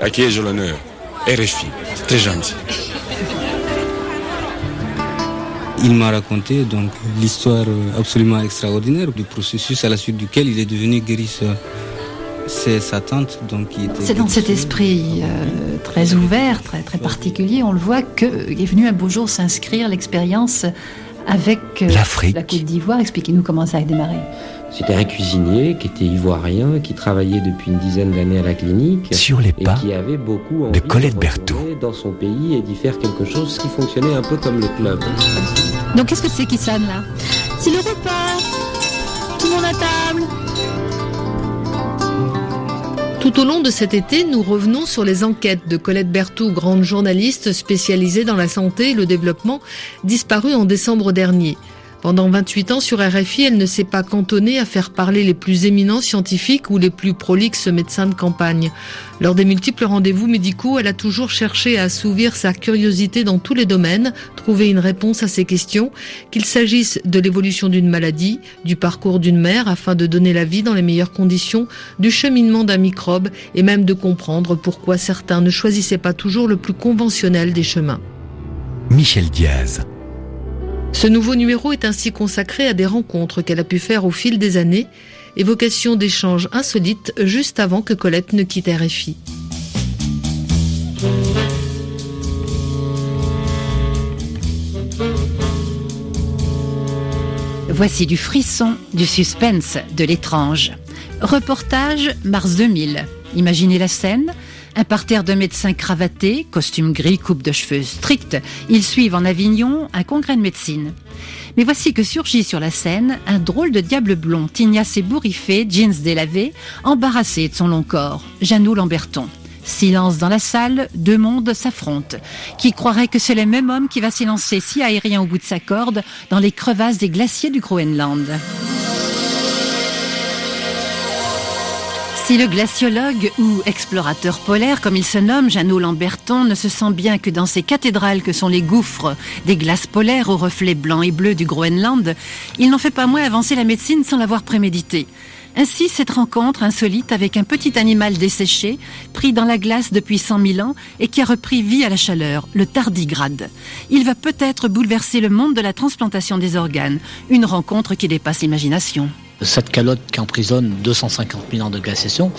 À qui ai-je l'honneur? RFI. Très gentil. Il m'a raconté donc l'histoire absolument extraordinaire du processus à la suite duquel il est devenu guérisseur. C'est sa tante donc qui était. C'est dans cet esprit euh, très ouvert, très très particulier, on le voit que est venu un beau jour s'inscrire l'expérience avec euh, la Côte d'Ivoire. Expliquez-nous comment ça a démarré. C'était un cuisinier qui était ivoirien, qui travaillait depuis une dizaine d'années à la clinique. Sur les pas et qui avait beaucoup envie de Colette Berthaud. Dans son pays et d'y faire quelque chose qui fonctionnait un peu comme le club. Donc qu'est-ce que c'est qui sonne là? C'est le repas. Tout le monde à table. Tout au long de cet été, nous revenons sur les enquêtes de Colette Berthoud, grande journaliste spécialisée dans la santé et le développement, disparue en décembre dernier. Pendant 28 ans sur RFI, elle ne s'est pas cantonnée à faire parler les plus éminents scientifiques ou les plus prolixes médecins de campagne. Lors des multiples rendez-vous médicaux, elle a toujours cherché à assouvir sa curiosité dans tous les domaines, trouver une réponse à ses questions, qu'il s'agisse de l'évolution d'une maladie, du parcours d'une mère afin de donner la vie dans les meilleures conditions, du cheminement d'un microbe et même de comprendre pourquoi certains ne choisissaient pas toujours le plus conventionnel des chemins. Michel Diaz. Ce nouveau numéro est ainsi consacré à des rencontres qu'elle a pu faire au fil des années, évocation d'échanges insolites juste avant que Colette ne quitte RFI. Voici du frisson, du suspense, de l'étrange. Reportage mars 2000. Imaginez la scène un parterre de médecins cravatés, costume gris, coupe de cheveux stricte, ils suivent en Avignon un congrès de médecine. Mais voici que surgit sur la scène un drôle de diable blond, tignasse et bourriffé, jeans délavés, embarrassé de son long corps, Jeannot Lamberton. Silence dans la salle, deux mondes s'affrontent. Qui croirait que c'est le même homme qui va s'élancer si aérien au bout de sa corde dans les crevasses des glaciers du Groenland? Si le glaciologue ou explorateur polaire, comme il se nomme, Jeannot Lamberton, ne se sent bien que dans ces cathédrales que sont les gouffres des glaces polaires aux reflets blancs et bleus du Groenland, il n'en fait pas moins avancer la médecine sans l'avoir prémédité. Ainsi, cette rencontre insolite avec un petit animal desséché, pris dans la glace depuis cent mille ans et qui a repris vie à la chaleur, le tardigrade. Il va peut-être bouleverser le monde de la transplantation des organes, une rencontre qui dépasse l'imagination. Cette calotte qui emprisonne 250 000 ans de glaciation,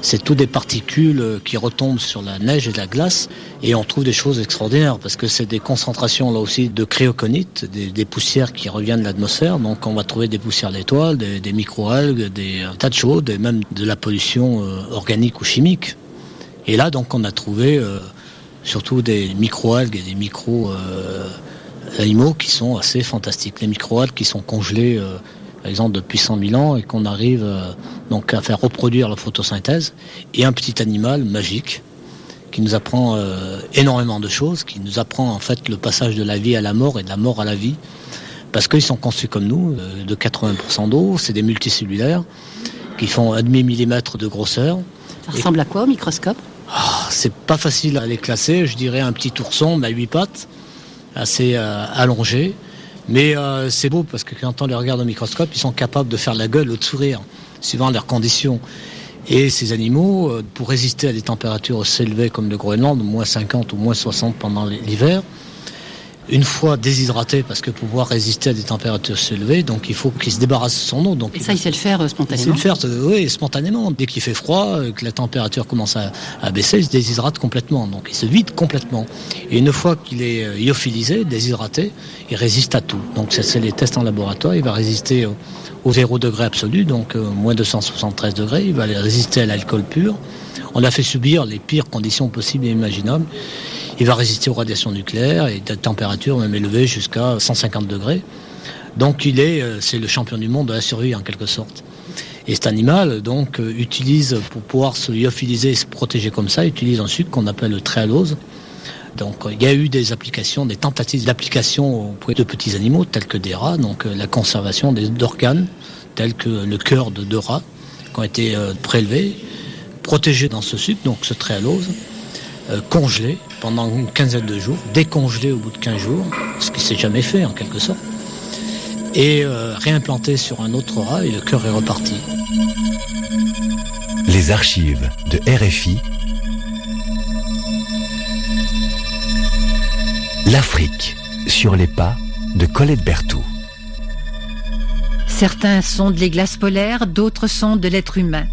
c'est tout des particules qui retombent sur la neige et la glace et on trouve des choses extraordinaires parce que c'est des concentrations là aussi de cryoconites, des, poussières qui reviennent de l'atmosphère. Donc on va trouver des poussières d'étoiles, des, microalgues, des euh, tas de choses, et même de la pollution euh, organique ou chimique. Et là donc on a trouvé euh, surtout des microalgues et des micro animaux qui sont assez fantastiques. Les microalgues qui sont congelées par exemple depuis 100 000 ans, et qu'on arrive euh, donc à faire reproduire la photosynthèse, et un petit animal magique qui nous apprend euh, énormément de choses, qui nous apprend en fait le passage de la vie à la mort et de la mort à la vie, parce qu'ils sont conçus comme nous, euh, de 80% d'eau, c'est des multicellulaires qui font un demi millimètre de grosseur. Ça ressemble à quoi au microscope? Ah, C'est pas facile à les classer, je dirais un petit ourson, mais à huit pattes, assez allongé, mais euh, c'est beau parce que quand on les regarde au microscope, ils sont capables de faire la gueule ou de sourire, suivant leurs conditions. Et ces animaux, euh, pour résister à des températures aussi élevées comme le Groenland, moins 50 ou moins 60 pendant l'hiver, une fois déshydraté, parce que pour pouvoir résister à des températures élevées, donc il faut qu'il se débarrasse de son eau. Donc et ça, il sait le faire spontanément Il sait le faire, euh, oui, spontanément. Dès qu'il fait froid, euh, que la température commence à, baisser, il se déshydrate complètement. Donc il se vide complètement. Et une fois qu'il est euh, lyophilisé, déshydraté, il résiste à tout. Donc c'est les tests en laboratoire. Il va résister au, au 0 degré absolu, donc moins 273 degrés. Il va résister à l'alcool pur. On a fait subir les pires conditions possibles et imaginables. Il va résister aux radiations nucléaires et de température même élevée jusqu'à 150 degrés. Donc il est, euh, c'est le champion du monde de la survie en quelque sorte. Et cet animal, donc, euh, utilise, pour pouvoir se lyophiliser et se protéger comme ça, utilise un sucre qu'on appelle le tréalose. Donc, il y a eu des applications, des tentatives d'application auprès de petits animaux, tels que des rats, donc euh, la conservation d'organes, tels que le cœur de deux rats, qui ont été prélevés, protégés dans ce sucre, donc ce euh, congelé pendant une quinzaine de jours, décongelé au bout de 15 jours, ce qui ne s'est jamais fait en quelque sorte, et euh, réimplanté sur un autre rat et le cœur est reparti. Les archives de RFI. L'Afrique sur les pas de Colette Berthoud. Certains sont de les glaces polaires, d'autres sont de l'être humain.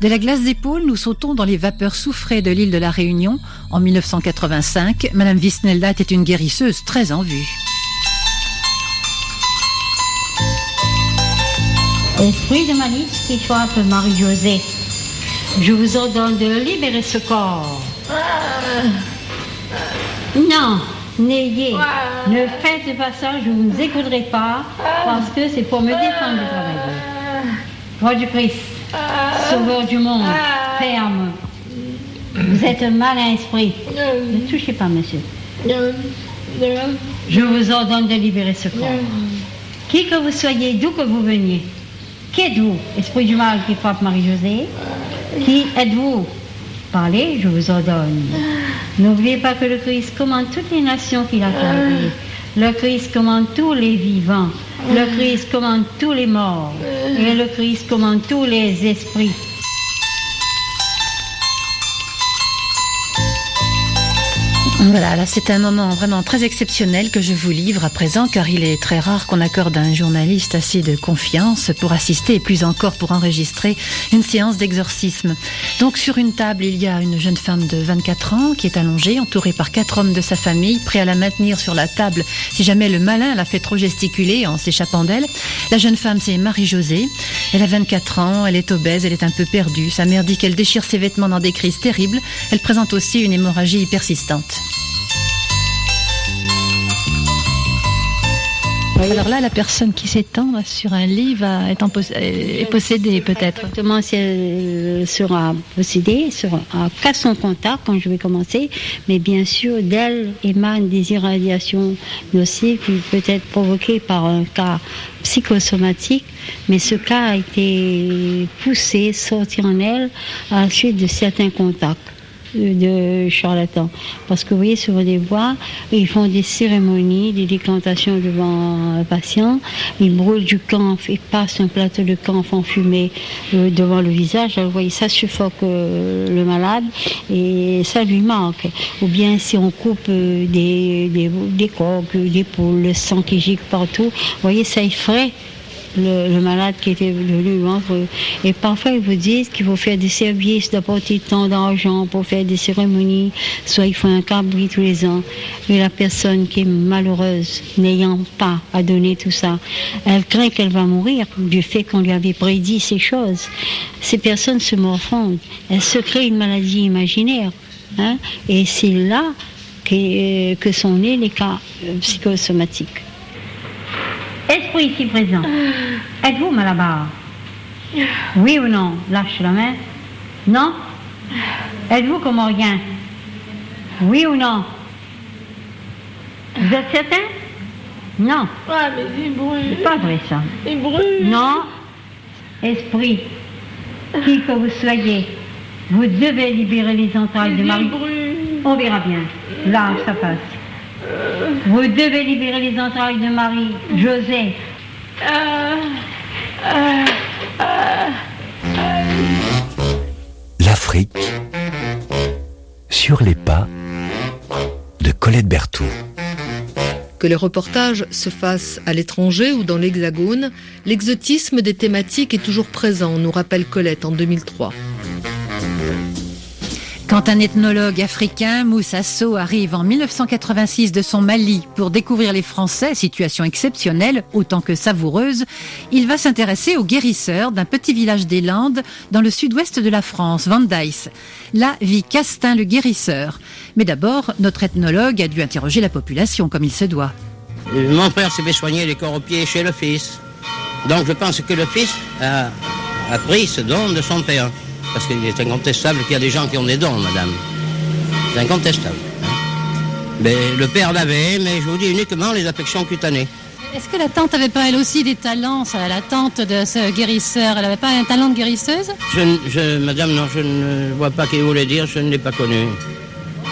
De la glace des pôles, nous sautons dans les vapeurs soufrées de l'île de la Réunion. En 1985, Madame Visnelda était une guérisseuse très en vue. Esprit de malice qui frappe Marie-Josée, je vous ordonne de libérer ce corps. Non, n'ayez, ne faites pas ça, je ne vous écouterai pas, parce que c'est pour me défendre de travailler. Roi du Christ, sauveur du monde, ferme. Vous êtes un malin esprit. Ne touchez pas, monsieur. Je vous ordonne de libérer ce corps. Qui que vous soyez, d'où que vous veniez, qui êtes-vous, esprit du mal qui frappe Marie-Josée? Qui êtes-vous? Parlez, je vous ordonne. N'oubliez pas que le Christ commande toutes les nations qu'il a créées. Le Christ commande tous les vivants. Le Christ commande tous les morts. Et le Christ commande tous les esprits. Voilà, là c'est un moment vraiment très exceptionnel que je vous livre à présent car il est très rare qu'on accorde à un journaliste assez de confiance pour assister et plus encore pour enregistrer une séance d'exorcisme. Donc sur une table il y a une jeune femme de 24 ans qui est allongée, entourée par quatre hommes de sa famille, prêts à la maintenir sur la table si jamais le malin la fait trop gesticuler en s'échappant d'elle. La jeune femme c'est Marie-Josée, elle a 24 ans, elle est obèse, elle est un peu perdue, sa mère dit qu'elle déchire ses vêtements dans des crises terribles, elle présente aussi une hémorragie persistante. Alors là, la personne qui s'étend sur un lit va être est possédée peut-être. Exactement, si elle sera possédée, sera qu'à son contact quand je vais commencer, mais bien sûr, d'elle émanent des irradiations nocives qui peuvent être provoquées par un cas psychosomatique, mais ce cas a été poussé, sorti en elle à la suite de certains contacts de charlatans. Parce que vous voyez, sur des voies, ils font des cérémonies, des décantations devant un patient, ils brûlent du camphre, ils passent un plateau de camphre en fumée euh, devant le visage. Alors, vous voyez, ça suffoque euh, le malade et ça lui manque. Ou bien si on coupe euh, des, des, coques, des poules, le sang qui gicle partout, vous voyez, ça effraie le, malade qui était venu entre eux. Et parfois, ils vous disent qu'il faut faire des services, d'apporter tant d'argent pour faire des cérémonies, soit il faut un cabri tous les ans. Et la personne qui est malheureuse, n'ayant pas à donner tout ça, elle craint qu'elle va mourir du fait qu'on lui avait prédit ces choses. Ces personnes se morfondent. Elles se créent une maladie imaginaire. Hein, et c'est là que, que sont nés les cas euh, psychosomatiques. Esprit ici présent. Êtes-vous Malabar? Oui ou non? Lâche la main. Non? Êtes-vous comme rien Oui ou non? Vous êtes certain? Non. Ah, mais il brûle. C'est pas vrai ça. Il brûle. Non. Esprit, qui que vous soyez, vous devez libérer les entrailles de Marie. On verra bien. Là, ça passe. Vous devez libérer les entrailles de Marie, José. L'Afrique sur les pas de Colette Berthoud. Que les reportages se fassent à l'étranger ou dans l'Hexagone, l'exotisme des thématiques est toujours présent, nous rappelle Colette en 2003. Quand un ethnologue africain, Moussa arrive en 1986 de son Mali pour découvrir les Français, situation exceptionnelle autant que savoureuse, il va s'intéresser aux guérisseurs d'un petit village des Landes dans le sud-ouest de la France, Vandaïs. Là vit Castin le guérisseur. Mais d'abord, notre ethnologue a dû interroger la population comme il se doit. Mon père s'est fait soigner les corps aux pieds chez le fils. Donc je pense que le fils a, a pris ce don de son père. Parce qu'il est incontestable qu'il y a des gens qui ont des dons, madame. C'est incontestable. hein. Mais le père l'avait, mais je vous dis uniquement les affections cutanées. Est-ce que la tante avait pas elle aussi des talents, ça, la tante de ce guérisseur Elle avait pas un talent de guérisseuse? Je, ne- je- madame, non, je ne vois pas ce qu'il voulait dire, je ne l'ai pas connu.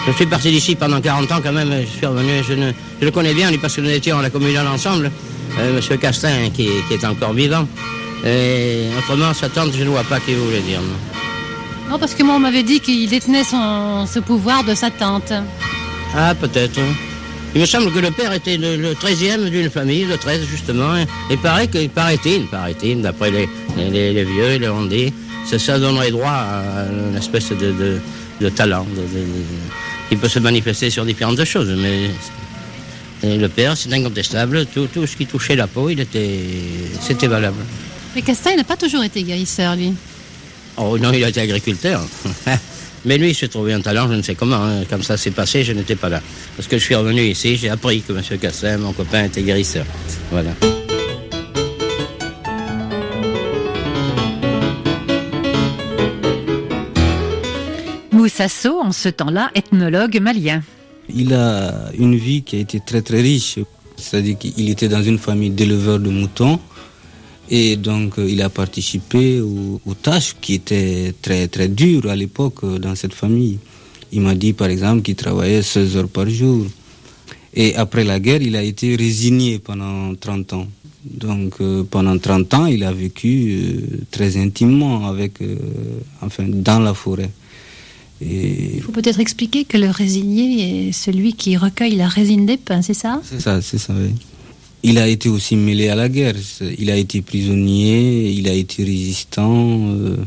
Je suis parti d'ici pendant 40 ans quand même, je suis revenu, je, ne, je le connais bien, lui, parce que nous étions à la communale ensemble, euh, Monsieur Castin, qui, qui est encore vivant. Et autrement, sa tante, je ne vois pas ce qu'il voulait dire. non. Non, parce que moi on m'avait dit qu'il détenait son, ce pouvoir de sa tante. Ah, peut-être. Il me semble que le père était le, 13e d'une famille, de 13 justement. Et paraît qu'il paraît-il, paraît-il, d'après les, les, vieux, les on dit, ça donnerait droit à une espèce de, talent qui peut se manifester sur différentes choses. Mais le père, c'est incontestable. Tout, tout, ce qui touchait la peau, il était, c'était valable. Mais Castagne n'a pas toujours été guérisseur, lui. Oh non, il a été agriculteur. Mais lui, il s'est trouvé un talent, je ne sais comment. Hein. Comme ça s'est passé, je n'étais pas là. Parce que je suis revenu ici, j'ai appris que M. Cassin, mon copain, était guérisseur. Voilà. Moussasso, en ce temps-là, ethnologue malien. Il a une vie qui a été très très riche. C'est-à-dire qu'il était dans une famille d'éleveurs de moutons. Et donc, euh, il a participé aux, tâches qui étaient très, très dures à l'époque euh, dans cette famille. Il m'a dit, par exemple, qu'il travaillait 16 heures par jour. Et après la guerre, il a été résigné pendant 30 ans. Donc, euh, pendant 30 ans, il a vécu très intimement avec, enfin, dans la forêt. Et... Il faut peut-être expliquer que le résigné est celui qui recueille la résine des pins, c'est ça? C'est ça, c'est ça, oui. Il a été aussi mêlé à la guerre. Il a été prisonnier, il a été résistant. Euh.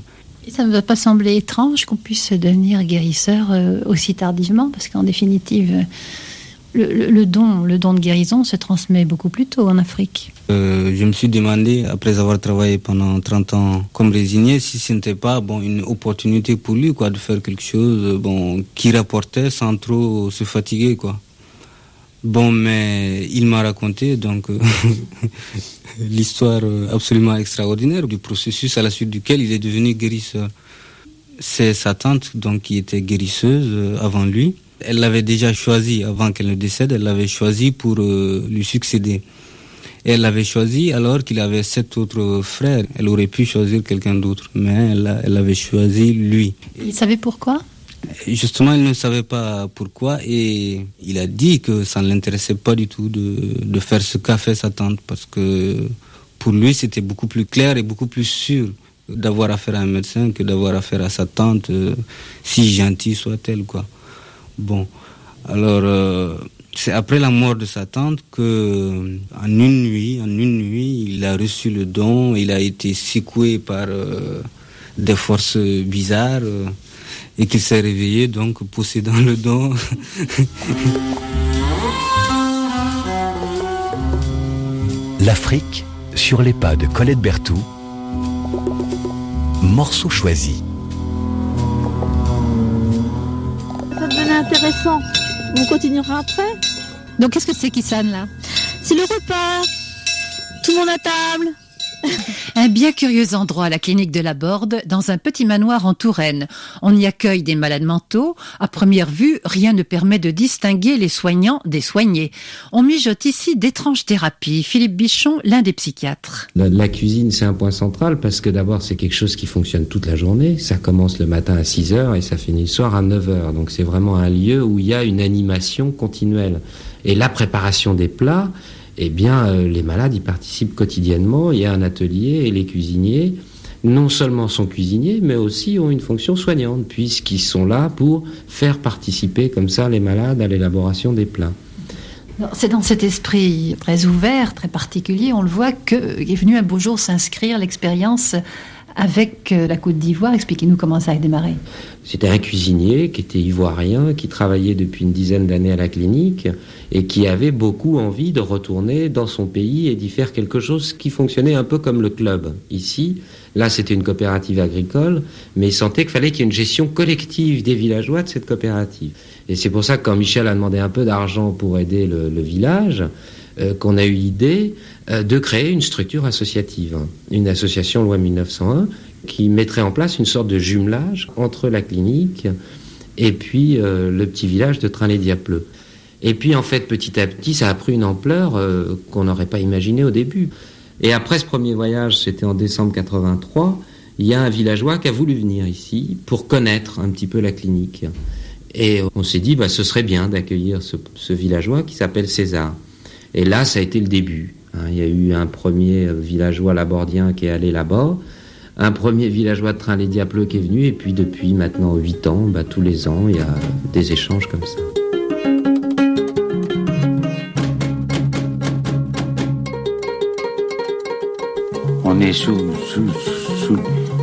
ça ne va pas sembler étrange qu'on puisse devenir guérisseur euh, aussi tardivement, parce qu'en définitive, le, don, le don de guérison se transmet beaucoup plus tôt en Afrique. Euh, je me suis demandé, après avoir travaillé pendant 30 ans comme résigné, si ce n'était pas bon, une opportunité pour lui quoi, de faire quelque chose bon, qui rapportait sans trop se fatiguer. Quoi. Bon, mais il m'a raconté donc euh, l'histoire euh, absolument extraordinaire du processus à la suite duquel il est devenu guérisseur. C'est sa tante donc qui était guérisseuse euh, avant lui. Elle l'avait déjà choisi avant qu'elle ne décède. Elle l'avait choisi pour lui succéder. Elle l'avait choisi alors qu'il avait sept autres frères. Elle aurait pu choisir quelqu'un d'autre, mais elle, elle avait choisi lui. Il savait pourquoi? Justement, il ne savait pas pourquoi et il a dit que ça ne l'intéressait pas du tout de, faire ce qu'a fait sa tante parce que pour lui, c'était beaucoup plus clair et beaucoup plus sûr d'avoir affaire à un médecin que d'avoir affaire à sa tante, euh, si gentille soit-elle, quoi. Bon, alors euh, c'est après la mort de sa tante que, en une nuit, en une nuit, il a reçu le don, il a été secoué par euh, des forces bizarres et qu'il s'est réveillé, donc possédant le don. L'Afrique sur les pas de Colette Berthoud. Morceau choisi. Ça devenait intéressant. On continuera après. Donc qu'est-ce que c'est qui sonne là? C'est le repas. Tout le monde à table. Un bien curieux endroit, la clinique de la Borde, dans un petit manoir en Touraine. On y accueille des malades mentaux. À première vue, rien ne permet de distinguer les soignants des soignés. On mijote ici d'étranges thérapies. Philippe Bichon, l'un des psychiatres. La, cuisine, c'est un point central parce que d'abord, c'est quelque chose qui fonctionne toute la journée. Ça commence le matin à 6 heures et ça finit le soir à 9 heures. Donc c'est vraiment un lieu où il y a une animation continuelle. Et la préparation des plats, eh bien, euh, les malades y participent quotidiennement. Il y a un atelier et les cuisiniers, non seulement sont cuisiniers, mais aussi ont une fonction soignante, puisqu'ils sont là pour faire participer comme ça les malades à l'élaboration des plats. C'est dans cet esprit très ouvert, très particulier, on le voit, qu'il est venu un beau jour s'inscrire l'expérience avec euh, la Côte d'Ivoire. Expliquez-nous comment ça a démarré. C'était un cuisinier qui était ivoirien, qui travaillait depuis une dizaine d'années à la clinique et qui avait beaucoup envie de retourner dans son pays et d'y faire quelque chose qui fonctionnait un peu comme le club. Ici, là c'était une coopérative agricole, mais il sentait qu'il fallait qu'il y ait une gestion collective des villageois de cette coopérative. Et c'est pour ça que quand Michel a demandé un peu d'argent pour aider le, village, euh, qu'on a eu l'idée de créer une structure associative, une association loi 1901 qui mettrait en place une sorte de jumelage entre la clinique et puis euh, le petit village de Trin-les-Diapleux. Et puis en fait, petit à petit, ça a pris une ampleur euh, qu'on n'aurait pas imaginée au début. Et après ce premier voyage, c'était en décembre 83, il y a un villageois qui a voulu venir ici pour connaître un petit peu la clinique. Et on s'est dit, bah, ce serait bien d'accueillir ce villageois qui s'appelle César. Et là, ça a été le début. Hein, il y a eu un premier villageois labordien qui est allé là-bas, un premier villageois de train Les Diableux qui est venu, et puis depuis maintenant 8 ans, bah, tous les ans, il y a des échanges comme ça. On est sous, sous, sous,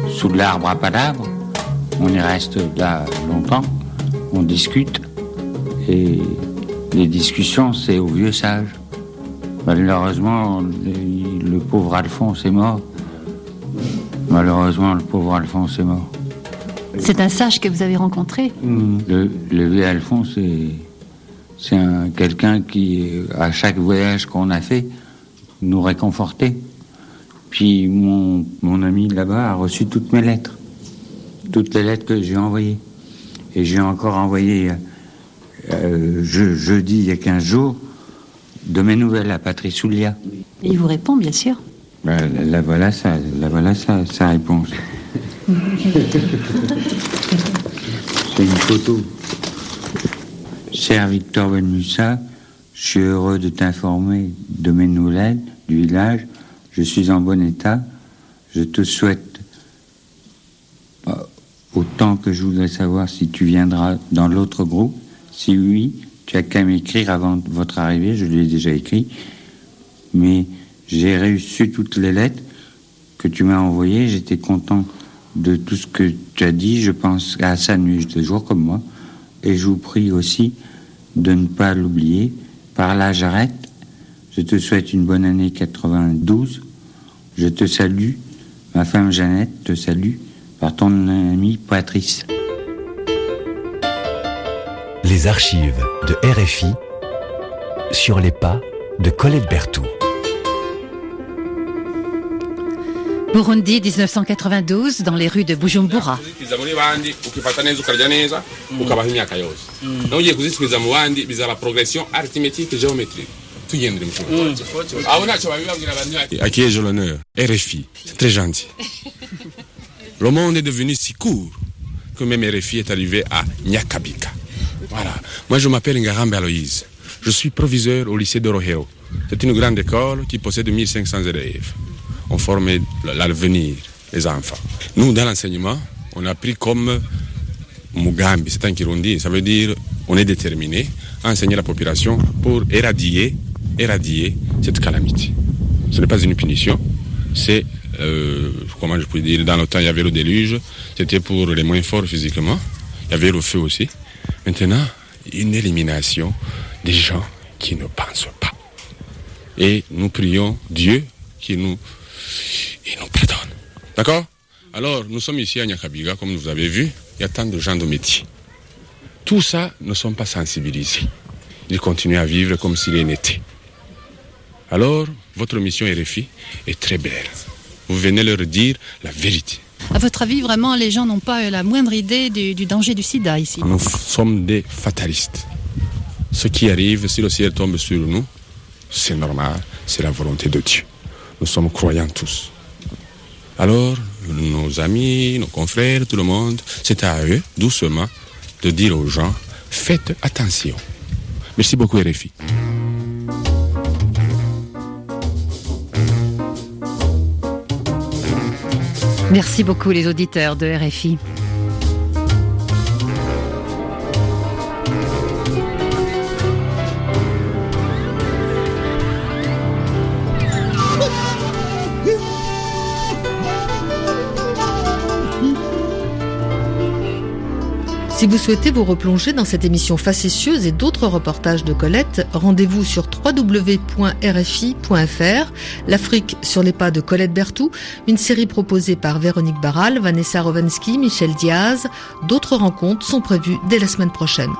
sous l'arbre à palabre, on y reste là longtemps, on discute, et les discussions, c'est au vieux sage. Malheureusement, le, pauvre Alphonse est mort. Malheureusement, le pauvre Alphonse est mort. C'est un sage que vous avez rencontré Le, le vieux Alphonse, c'est, c'est un- quelqu'un qui, à chaque voyage qu'on a fait, nous réconfortait. Puis mon, mon ami là-bas a reçu toutes mes lettres. Toutes les lettres que j'ai envoyées. Et j'ai encore envoyé euh, je- jeudi, il y a 15 jours, de mes nouvelles à Patrice Oulia. Et il vous répond, bien sûr. Ben, la, la voilà, sa, la voilà sa, sa réponse. C'est une photo. Cher Victor Benmussa, je suis heureux de t'informer de mes nouvelles du village. Je suis en bon état. Je te souhaite euh, autant que je voudrais savoir si tu viendras dans l'autre groupe. Si oui, tu as qu'à m'écrire avant votre arrivée. Je l'ai déjà écrit. Mais j'ai reçu toutes les lettres que tu m'as envoyées. J'étais content de tout ce que tu as dit. Je pense à Hassan nuit toujours comme moi. Et je vous prie aussi de ne pas l'oublier. Par là, j'arrête. Je te souhaite une bonne année 92. Je te salue. Ma femme Jeannette te salue par ton ami Patrice. Les archives de RFI sur les pas de Colette Berthoud. Burundi 1992 dans les rues de Bujumbura. abantu à qui ai-je l'honneur RFI c'est très gentil. Le monde est devenu si court que même RFI est arrivé à Nyakabika voilà. Moi je m'appelle Ngarambe Aloïse je suis proviseur au lycée de Roheo c'est une grande école qui possède 1500 élèves. On formait l'avenir, les enfants. Nous, dans l'enseignement, on a pris comme Mugambi, c'est un Kirundi, ça veut dire on est déterminé à enseigner la population pour éradier, éradier cette calamité. Ce n'est pas une punition, c'est, euh, comment je peux dire, dans le temps il y avait le déluge, c'était pour les moins forts physiquement, il y avait le feu aussi. Maintenant, une élimination des gens qui ne pensent pas. Et nous prions Dieu qui nous pardonne. D'accord? Alors, nous sommes ici à Nyakabiga, comme vous avez vu, il y a tant de gens de métier. Tout ça ne sont pas sensibilisés. Ils continuent à vivre comme s'il n'était. Alors, votre mission RFI est très belle. Vous venez leur dire la vérité. À votre avis, vraiment, les gens n'ont pas la moindre idée du, danger du sida ici Nous sommes des fatalistes. Ce qui arrive, si le ciel tombe sur nous, c'est normal, c'est la volonté de Dieu. Nous sommes croyants tous. Alors, nos amis, nos confrères, tout le monde, c'est à eux, doucement, de dire aux gens, faites attention. Merci beaucoup, RFI. Merci beaucoup les auditeurs de RFI. Si vous souhaitez vous replonger dans cette émission facétieuse et d'autres reportages de Colette, rendez-vous sur www.rfi.fr, L'Afrique sur les pas de Colette Berthoud, une série proposée par Véronique Barral, Vanessa Rovansky, Michel Diaz. D'autres rencontres sont prévues dès la semaine prochaine.